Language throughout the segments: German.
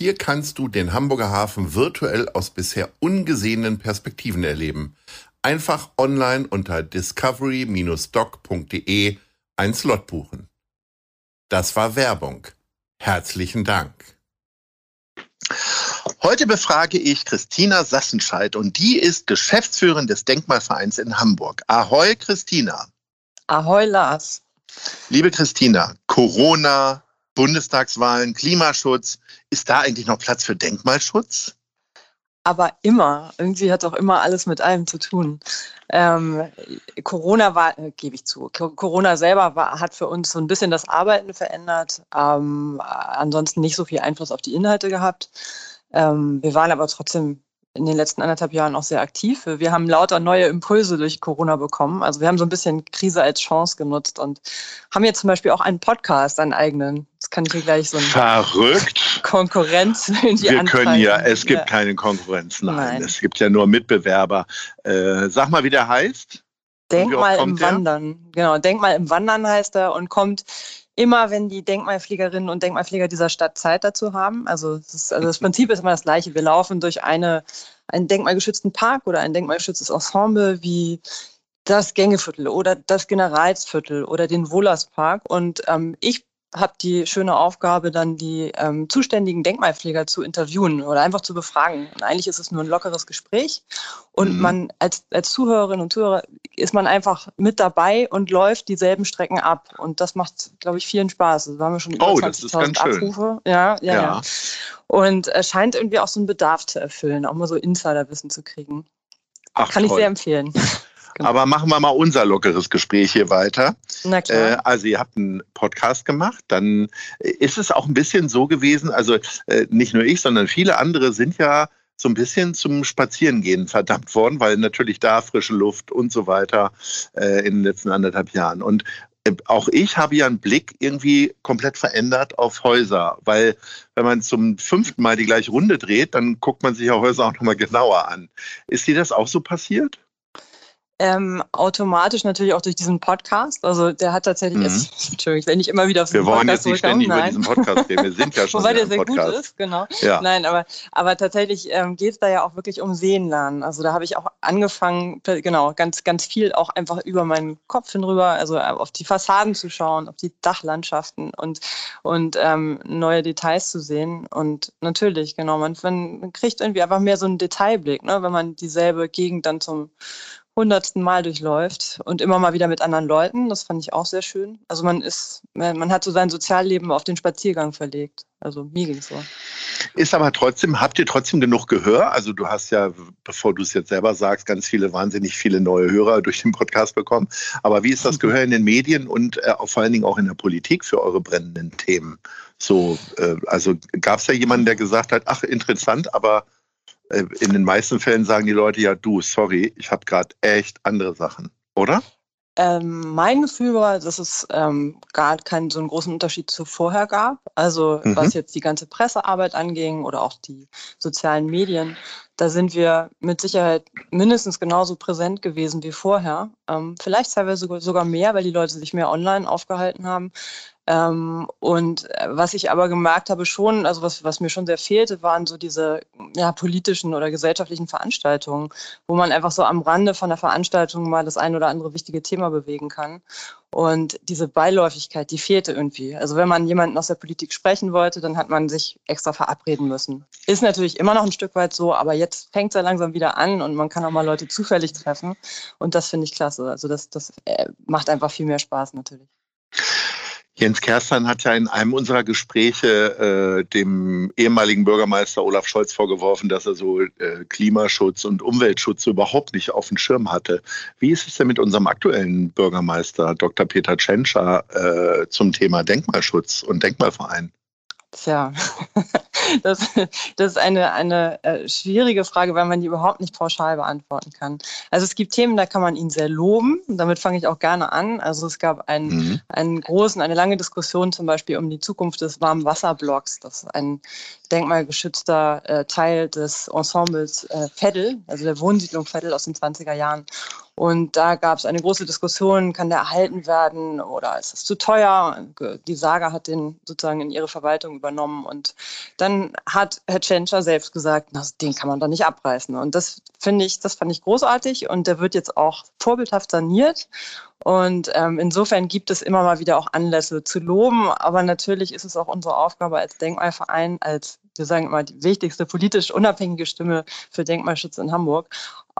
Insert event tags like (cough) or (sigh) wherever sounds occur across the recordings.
Hier kannst du den Hamburger Hafen virtuell aus bisher ungesehenen Perspektiven erleben. Einfach online unter discovery-doc.de ein Slot buchen. Das war Werbung. Herzlichen Dank. Heute befrage ich Christina Sassenscheid und die ist Geschäftsführerin des Denkmalvereins in Hamburg. Ahoi, Christina. Ahoi, Lars. Liebe Christina, Corona, Bundestagswahlen, Klimaschutz. Ist da eigentlich noch Platz für Denkmalschutz? Aber immer. Irgendwie hat auch immer alles mit allem zu tun. Ähm, Corona war, äh, gebe ich zu, Corona selber war, hat für uns so ein bisschen das Arbeiten verändert. Ähm, ansonsten nicht so viel Einfluss auf die Inhalte gehabt. Ähm, wir waren aber trotzdem in den letzten anderthalb Jahren auch sehr aktiv. Wir haben lauter neue Impulse durch Corona bekommen. Also wir haben so ein bisschen Krise als Chance genutzt und haben jetzt zum Beispiel auch einen Podcast, einen eigenen. Das kann ich hier gleich so ein Verrückt. Konkurrenz irgendwie Wir können ja, es gibt ja. keine Konkurrenz, nein. nein. Es gibt ja nur Mitbewerber. Äh, sag mal, wie der heißt. Denkmal im der? Wandern. Genau, Denkmal im Wandern heißt er und kommt immer, wenn die Denkmalpflegerinnen und Denkmalpfleger dieser Stadt Zeit dazu haben. Also, ist, also das Prinzip ist immer das gleiche. Wir laufen durch eine, einen denkmalgeschützten Park oder ein denkmalgeschütztes Ensemble wie das Gängeviertel oder das Generalsviertel oder den Wohlerspark. Und ähm, ich habe die schöne Aufgabe, dann die ähm, zuständigen Denkmalpfleger zu interviewen oder einfach zu befragen. Und eigentlich ist es nur ein lockeres Gespräch. Und mhm. man als, als Zuhörerin und Zuhörer ist man einfach mit dabei und läuft dieselben Strecken ab. Und das macht, glaube ich, vielen Spaß. Also, haben wir schon über oh, 20.000 Abrufe. Ja, ja, ja, ja. Und es scheint irgendwie auch so einen Bedarf zu erfüllen, auch mal so Insiderwissen zu kriegen. Ach, Kann toll. ich sehr empfehlen. (laughs) Genau. Aber machen wir mal unser lockeres Gespräch hier weiter. Na klar. Äh, also ihr habt einen Podcast gemacht, dann ist es auch ein bisschen so gewesen, also äh, nicht nur ich, sondern viele andere sind ja so ein bisschen zum Spazierengehen verdammt worden, weil natürlich da frische Luft und so weiter äh, in den letzten anderthalb Jahren. Und äh, auch ich habe ja einen Blick irgendwie komplett verändert auf Häuser, weil wenn man zum fünften Mal die gleiche Runde dreht, dann guckt man sich ja Häuser auch nochmal genauer an. Ist dir das auch so passiert? Ähm, automatisch natürlich auch durch diesen Podcast. Also der hat tatsächlich, mhm. jetzt, (laughs) Entschuldigung, ich will nicht immer wieder auf Wir wollen jetzt nicht ständig Nein. über diesen Podcast reden, wir sind ja (laughs) schon Wobei der sehr Podcast. gut ist, genau. Ja. Nein, aber, aber tatsächlich ähm, geht es da ja auch wirklich um Sehen lernen. Also da habe ich auch angefangen, genau, ganz, ganz viel auch einfach über meinen Kopf hinüber, also äh, auf die Fassaden zu schauen, auf die Dachlandschaften und, und ähm, neue Details zu sehen. Und natürlich, genau, man, man kriegt irgendwie einfach mehr so einen Detailblick, ne, wenn man dieselbe Gegend dann zum hundertsten Mal durchläuft und immer mal wieder mit anderen Leuten. Das fand ich auch sehr schön. Also man ist, man hat so sein Sozialleben auf den Spaziergang verlegt. Also mir ging es so. Ist aber trotzdem, habt ihr trotzdem genug Gehör? Also du hast ja, bevor du es jetzt selber sagst, ganz viele, wahnsinnig viele neue Hörer durch den Podcast bekommen. Aber wie ist das Gehör in den Medien und äh, vor allen Dingen auch in der Politik für eure brennenden Themen? So, äh, also gab es da jemanden, der gesagt hat, ach interessant, aber in den meisten Fällen sagen die Leute ja, du, sorry, ich habe gerade echt andere Sachen, oder? Ähm, mein Gefühl war, dass es ähm, gar keinen so einen großen Unterschied zu vorher gab. Also mhm. was jetzt die ganze Pressearbeit anging oder auch die sozialen Medien, da sind wir mit Sicherheit mindestens genauso präsent gewesen wie vorher. Ähm, vielleicht teilweise sogar mehr, weil die Leute sich mehr online aufgehalten haben. Ähm, und äh, was ich aber gemerkt habe schon, also was, was mir schon sehr fehlte, waren so diese ja, politischen oder gesellschaftlichen Veranstaltungen, wo man einfach so am Rande von der Veranstaltung mal das ein oder andere wichtige Thema bewegen kann. Und diese Beiläufigkeit, die fehlte irgendwie. Also wenn man jemanden aus der Politik sprechen wollte, dann hat man sich extra verabreden müssen. Ist natürlich immer noch ein Stück weit so, aber jetzt fängt es ja langsam wieder an und man kann auch mal Leute zufällig treffen. Und das finde ich klasse. Also das, das äh, macht einfach viel mehr Spaß natürlich. Jens Kerstan hat ja in einem unserer Gespräche äh, dem ehemaligen Bürgermeister Olaf Scholz vorgeworfen, dass er so äh, Klimaschutz und Umweltschutz überhaupt nicht auf dem Schirm hatte. Wie ist es denn mit unserem aktuellen Bürgermeister Dr. Peter Tschentscher äh, zum Thema Denkmalschutz und Denkmalverein? Tja, (laughs) das, das ist eine, eine äh, schwierige Frage, weil man die überhaupt nicht pauschal beantworten kann. Also es gibt Themen, da kann man ihn sehr loben. Damit fange ich auch gerne an. Also es gab einen, mhm. einen großen, eine lange Diskussion zum Beispiel um die Zukunft des Warmwasserblocks. Das ist ein denkmalgeschützter äh, Teil des Ensembles äh, Veddel, also der Wohnsiedlung Veddel aus den 20er Jahren. Und da gab es eine große Diskussion, kann der erhalten werden oder ist es zu teuer? Die Saga hat den sozusagen in ihre Verwaltung übernommen. Und dann hat Herr Tschentscher selbst gesagt, na, den kann man doch nicht abreißen. Und das finde ich, das fand ich großartig. Und der wird jetzt auch vorbildhaft saniert. Und ähm, insofern gibt es immer mal wieder auch Anlässe zu loben. Aber natürlich ist es auch unsere Aufgabe als Denkmalverein, als wir sagen immer die wichtigste politisch unabhängige Stimme für Denkmalschutz in Hamburg,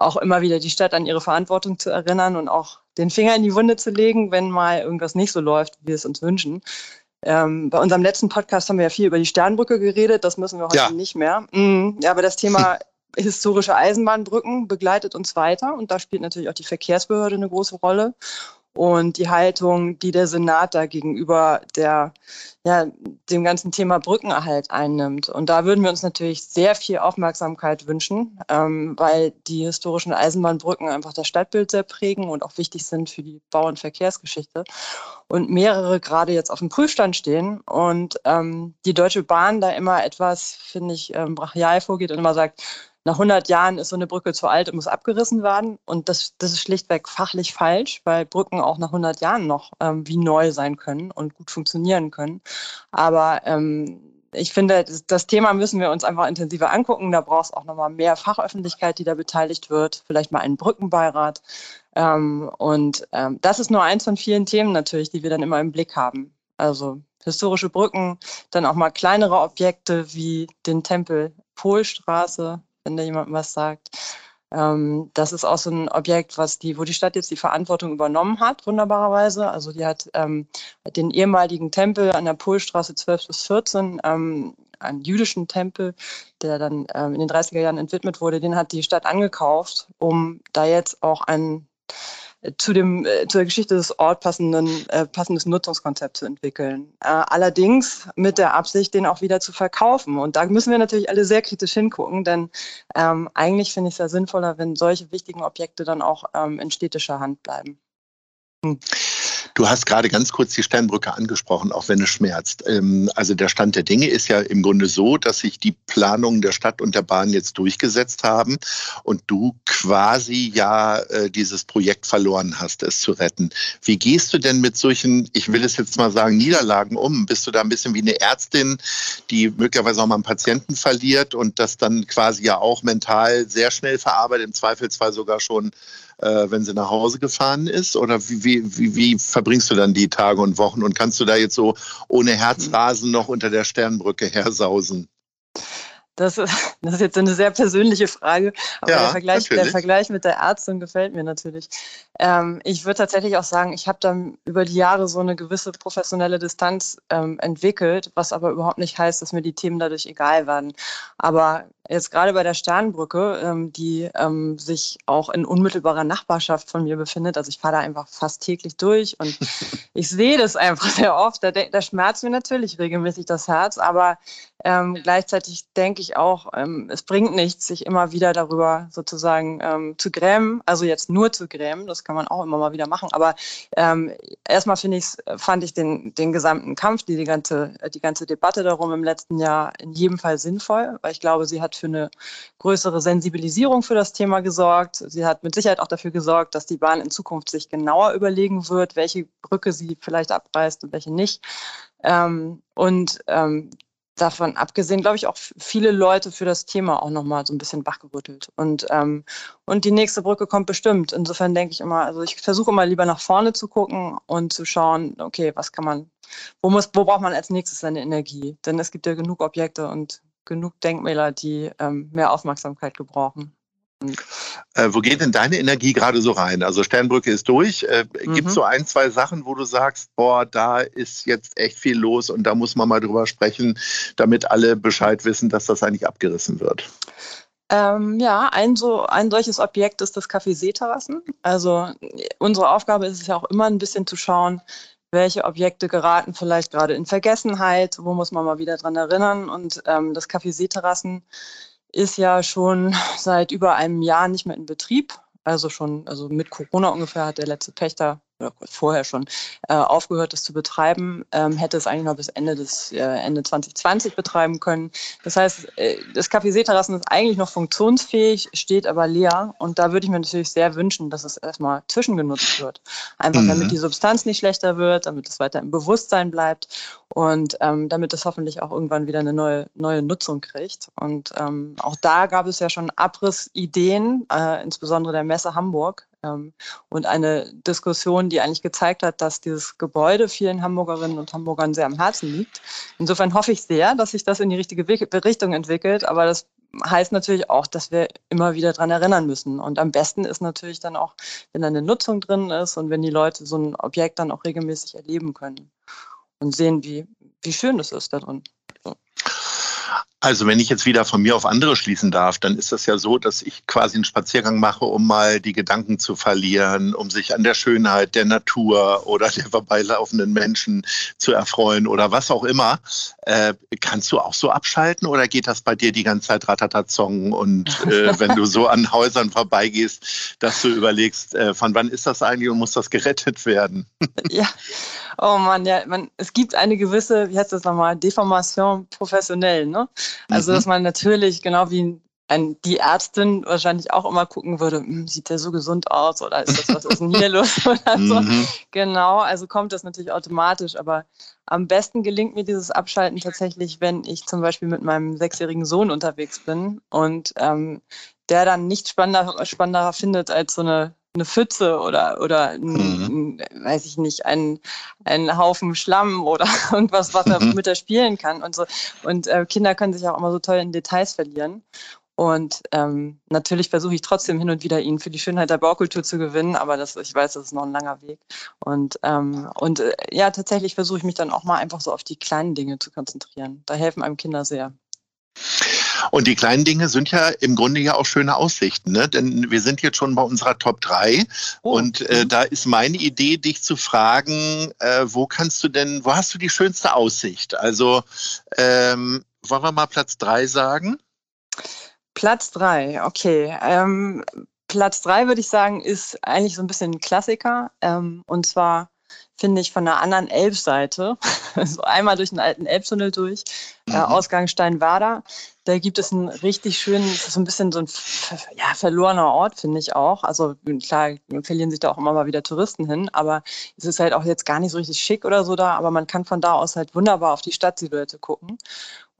auch immer wieder die Stadt an ihre Verantwortung zu erinnern und auch den Finger in die Wunde zu legen, wenn mal irgendwas nicht so läuft, wie wir es uns wünschen. Ähm, bei unserem letzten Podcast haben wir ja viel über die Sternbrücke geredet, das müssen wir heute ja. nicht mehr. Mhm. Ja, aber das Thema (laughs) historische Eisenbahnbrücken begleitet uns weiter und da spielt natürlich auch die Verkehrsbehörde eine große Rolle und die Haltung, die der Senat da gegenüber der, ja, dem ganzen Thema Brückenerhalt einnimmt. Und da würden wir uns natürlich sehr viel Aufmerksamkeit wünschen, ähm, weil die historischen Eisenbahnbrücken einfach das Stadtbild sehr prägen und auch wichtig sind für die Bau- und Verkehrsgeschichte. Und mehrere gerade jetzt auf dem Prüfstand stehen und ähm, die Deutsche Bahn da immer etwas, finde ich, ähm, brachial vorgeht und immer sagt, nach 100 Jahren ist so eine Brücke zu alt und muss abgerissen werden. Und das, das ist schlichtweg fachlich falsch, weil Brücken auch nach 100 Jahren noch ähm, wie neu sein können und gut funktionieren können. Aber ähm, ich finde, das Thema müssen wir uns einfach intensiver angucken. Da braucht es auch nochmal mehr Fachöffentlichkeit, die da beteiligt wird. Vielleicht mal einen Brückenbeirat. Ähm, und ähm, das ist nur eins von vielen Themen natürlich, die wir dann immer im Blick haben. Also historische Brücken, dann auch mal kleinere Objekte wie den Tempel Polstraße, wenn da jemand was sagt. Ähm, das ist auch so ein Objekt, was die, wo die Stadt jetzt die Verantwortung übernommen hat, wunderbarerweise. Also die hat ähm, den ehemaligen Tempel an der Polstraße 12 bis 14, ähm, einen jüdischen Tempel, der dann ähm, in den 30er Jahren entwidmet wurde, den hat die Stadt angekauft, um da jetzt auch ein zu dem äh, zur Geschichte des Orts passenden äh, passendes Nutzungskonzept zu entwickeln. Äh, allerdings mit der Absicht, den auch wieder zu verkaufen. Und da müssen wir natürlich alle sehr kritisch hingucken, denn ähm, eigentlich finde ich es ja sinnvoller, wenn solche wichtigen Objekte dann auch ähm, in städtischer Hand bleiben. Hm. Du hast gerade ganz kurz die Sternbrücke angesprochen, auch wenn es schmerzt. Ähm, also der Stand der Dinge ist ja im Grunde so, dass sich die Planungen der Stadt und der Bahn jetzt durchgesetzt haben und du quasi ja äh, dieses Projekt verloren hast, es zu retten. Wie gehst du denn mit solchen, ich will es jetzt mal sagen, Niederlagen um? Bist du da ein bisschen wie eine Ärztin, die möglicherweise auch mal einen Patienten verliert und das dann quasi ja auch mental sehr schnell verarbeitet, im Zweifelsfall sogar schon äh, wenn sie nach Hause gefahren ist? Oder wie, wie, wie, wie verbringst du dann die Tage und Wochen? Und kannst du da jetzt so ohne Herzrasen noch unter der Sternbrücke hersausen? Das, (laughs) das ist jetzt eine sehr persönliche Frage, aber ja, der, Vergleich, der, Vergleich, mit der Ärztin gefällt mir natürlich. Ähm, ich würde tatsächlich auch sagen, ich habe dann über die Jahre so eine gewisse professionelle Distanz ähm, entwickelt, was aber überhaupt nicht heißt, dass mir die Themen dadurch egal werden. Aber jetzt gerade bei der Sternbrücke, ähm, die ähm, sich auch in unmittelbarer Nachbarschaft von mir befindet, also ich fahre da einfach fast täglich durch und (laughs) ich sehe das einfach sehr oft, da, da schmerzt mir natürlich regelmäßig das Herz, aber ähm, gleichzeitig denke ich auch, ähm, es bringt nichts, sich immer wieder darüber sozusagen ähm, zu grämen. Also jetzt nur zu grämen, das kann man auch immer mal wieder machen. Aber ähm, erstmal finde ich, fand ich den, den gesamten Kampf, die, die, ganze, die ganze Debatte darum im letzten Jahr in jedem Fall sinnvoll, weil ich glaube, sie hat für eine größere Sensibilisierung für das Thema gesorgt. Sie hat mit Sicherheit auch dafür gesorgt, dass die Bahn in Zukunft sich genauer überlegen wird, welche Brücke sie vielleicht abreißt und welche nicht. Ähm, und ähm, davon abgesehen, glaube ich, auch viele Leute für das Thema auch nochmal so ein bisschen wachgerüttelt. Und, ähm, und die nächste Brücke kommt bestimmt. Insofern denke ich immer, also ich versuche immer lieber nach vorne zu gucken und zu schauen, okay, was kann man, wo muss, wo braucht man als nächstes seine Energie? Denn es gibt ja genug Objekte und genug Denkmäler, die ähm, mehr Aufmerksamkeit gebrauchen. Äh, wo geht denn deine Energie gerade so rein? Also Sternbrücke ist durch. Äh, mhm. Gibt es so ein, zwei Sachen, wo du sagst, boah, da ist jetzt echt viel los und da muss man mal drüber sprechen, damit alle Bescheid wissen, dass das eigentlich abgerissen wird? Ähm, ja, ein, so, ein solches Objekt ist das Café Seeterrassen. Also unsere Aufgabe ist es ja auch immer ein bisschen zu schauen, welche Objekte geraten vielleicht gerade in Vergessenheit, wo muss man mal wieder dran erinnern. Und ähm, das Café Seeterrassen ist ja schon seit über einem Jahr nicht mehr in Betrieb. Also schon, also mit Corona ungefähr hat der letzte Pächter oder vorher schon äh, aufgehört, das zu betreiben, ähm, hätte es eigentlich noch bis Ende des äh, Ende 2020 betreiben können. Das heißt, äh, das Café Seeterrassen ist eigentlich noch funktionsfähig, steht aber leer. Und da würde ich mir natürlich sehr wünschen, dass es erstmal zwischengenutzt wird. Einfach mhm. damit die Substanz nicht schlechter wird, damit es weiter im Bewusstsein bleibt und ähm, damit es hoffentlich auch irgendwann wieder eine neue, neue Nutzung kriegt. Und ähm, auch da gab es ja schon Abrissideen, äh, insbesondere der Messe Hamburg, und eine Diskussion, die eigentlich gezeigt hat, dass dieses Gebäude vielen Hamburgerinnen und Hamburgern sehr am Herzen liegt. Insofern hoffe ich sehr, dass sich das in die richtige Richtung entwickelt, aber das heißt natürlich auch, dass wir immer wieder daran erinnern müssen. Und am besten ist natürlich dann auch, wenn da eine Nutzung drin ist und wenn die Leute so ein Objekt dann auch regelmäßig erleben können und sehen, wie, wie schön es ist da drin. So. Also wenn ich jetzt wieder von mir auf andere schließen darf, dann ist das ja so, dass ich quasi einen Spaziergang mache, um mal die Gedanken zu verlieren, um sich an der Schönheit der Natur oder der vorbeilaufenden Menschen zu erfreuen oder was auch immer. Äh, kannst du auch so abschalten oder geht das bei dir die ganze Zeit Ratatatong und äh, (laughs) wenn du so an Häusern vorbeigehst, dass du überlegst, äh, von wann ist das eigentlich und muss das gerettet werden? (laughs) ja, oh Mann, ja, man, es gibt eine gewisse, wie heißt das nochmal, Deformation professionell, ne? Also, mhm. dass man natürlich genau wie ein, die Ärztin wahrscheinlich auch immer gucken würde, hm, sieht der so gesund aus oder ist das, was ist denn hier (laughs) los oder so. Mhm. Genau, also kommt das natürlich automatisch, aber am besten gelingt mir dieses Abschalten tatsächlich, wenn ich zum Beispiel mit meinem sechsjährigen Sohn unterwegs bin und ähm, der dann nichts spannender, spannender findet als so eine eine Pfütze oder, oder ein, mhm. ein, weiß ich nicht, ein, ein Haufen Schlamm oder (laughs) irgendwas, was er mhm. mit er spielen kann und so. Und äh, Kinder können sich auch immer so toll in Details verlieren. Und ähm, natürlich versuche ich trotzdem hin und wieder ihn für die Schönheit der Baukultur zu gewinnen, aber das, ich weiß, das ist noch ein langer Weg. Und, ähm, und äh, ja, tatsächlich versuche ich mich dann auch mal einfach so auf die kleinen Dinge zu konzentrieren. Da helfen einem Kinder sehr. Und die kleinen Dinge sind ja im Grunde ja auch schöne Aussichten, ne? denn wir sind jetzt schon bei unserer Top 3 oh. und äh, mhm. da ist meine Idee, dich zu fragen, äh, wo kannst du denn, wo hast du die schönste Aussicht? Also ähm, wollen wir mal Platz 3 sagen? Platz 3, okay. Ähm, Platz 3 würde ich sagen, ist eigentlich so ein bisschen ein Klassiker ähm, und zwar finde ich, von der anderen Elbseite, (laughs) so einmal durch den alten Elbtunnel durch, äh, mhm. äh, Ausgang Steinwerder. Da gibt es einen richtig schönen, so ein bisschen so ein ja, verlorener Ort, finde ich auch. Also klar, verlieren sich da auch immer mal wieder Touristen hin, aber es ist halt auch jetzt gar nicht so richtig schick oder so da, aber man kann von da aus halt wunderbar auf die Stadtsilhouette gucken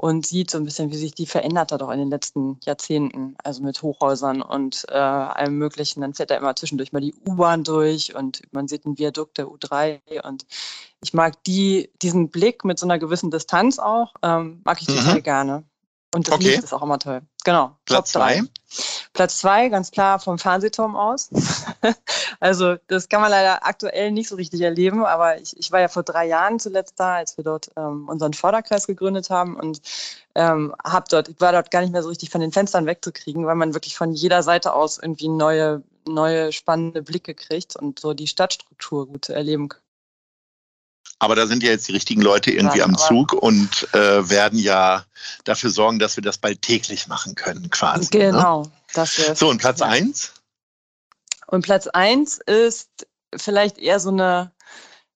und sieht so ein bisschen, wie sich die verändert hat auch in den letzten Jahrzehnten, also mit Hochhäusern und äh, allem Möglichen. Dann fährt da immer zwischendurch mal die U-Bahn durch und man sieht ein Viadukt der U3 und ich mag die, diesen Blick mit so einer gewissen Distanz auch, ähm, mag ich mhm. total gerne. Und das okay. Licht ist auch immer toll. Genau. Platz zwei. Platz zwei, ganz klar vom Fernsehturm aus. (laughs) also das kann man leider aktuell nicht so richtig erleben, aber ich, ich war ja vor drei Jahren zuletzt da, als wir dort ähm, unseren Förderkreis gegründet haben und ähm, hab dort, war dort gar nicht mehr so richtig von den Fenstern wegzukriegen, weil man wirklich von jeder Seite aus irgendwie neue, neue spannende Blicke kriegt und so die Stadtstruktur gut erleben kann. Aber da sind ja jetzt die richtigen Leute irgendwie ja, am Zug und äh, werden ja dafür sorgen, dass wir das bald täglich machen können, quasi. Ne? Genau. Ne? Das so, und Platz ja. eins? Und Platz eins ist vielleicht eher so eine,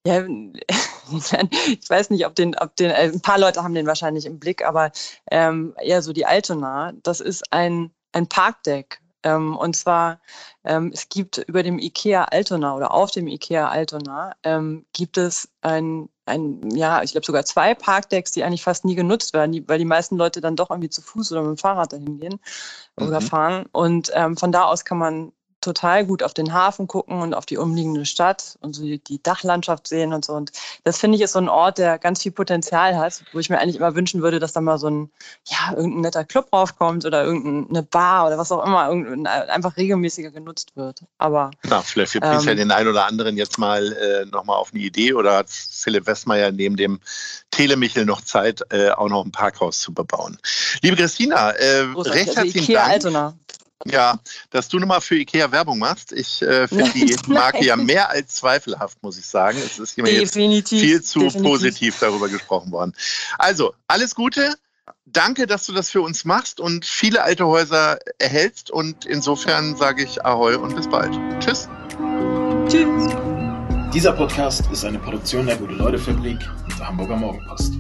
ja, (laughs) ich weiß nicht, ob den, ob den, äh, ein paar Leute haben den wahrscheinlich im Blick, aber ähm, eher so die Altona. Das ist ein, ein Parkdeck ähm, und zwar, ähm, es gibt über dem IKEA Altona oder auf dem IKEA Altona ähm, gibt es ein ein, ja, ich glaube sogar zwei Parkdecks, die eigentlich fast nie genutzt werden, die, weil die meisten Leute dann doch irgendwie zu Fuß oder mit dem Fahrrad dahin gehen mhm. oder fahren. Und ähm, von da aus kann man total gut auf den Hafen gucken und auf die umliegende Stadt und so die, Dachlandschaft sehen und so. Und das finde ich ist so ein Ort, der ganz viel Potenzial hat, wo ich mir eigentlich immer wünschen würde, dass da mal so ein, ja, irgendein netter Club raufkommt oder irgendeine Bar oder was auch immer, einfach regelmäßiger genutzt wird. Aber. Na, vielleicht bringt ähm, ja den einen oder anderen jetzt mal äh, nochmal auf eine Idee oder hat Philipp Westmeier neben dem Telemichel noch Zeit, äh, auch noch ein Parkhaus zu bebauen. Liebe Christina, äh, recht herzlichen Dank. Altona. Ja, dass du nochmal für Ikea Werbung machst. Ich äh, (laughs) finde die Marke ja mehr als zweifelhaft, muss ich sagen. Es ist immer jetzt viel zu definitiv. positiv darüber gesprochen worden. Also, alles Gute. Danke, dass du das für uns machst und viele alte Häuser erhältst. Und insofern sage ich Ahoi und bis bald. Tschüss. Tschüss. Dieser Podcast ist eine Produktion der Gute-Leute-Fabrik und der Hamburger Morgenpost.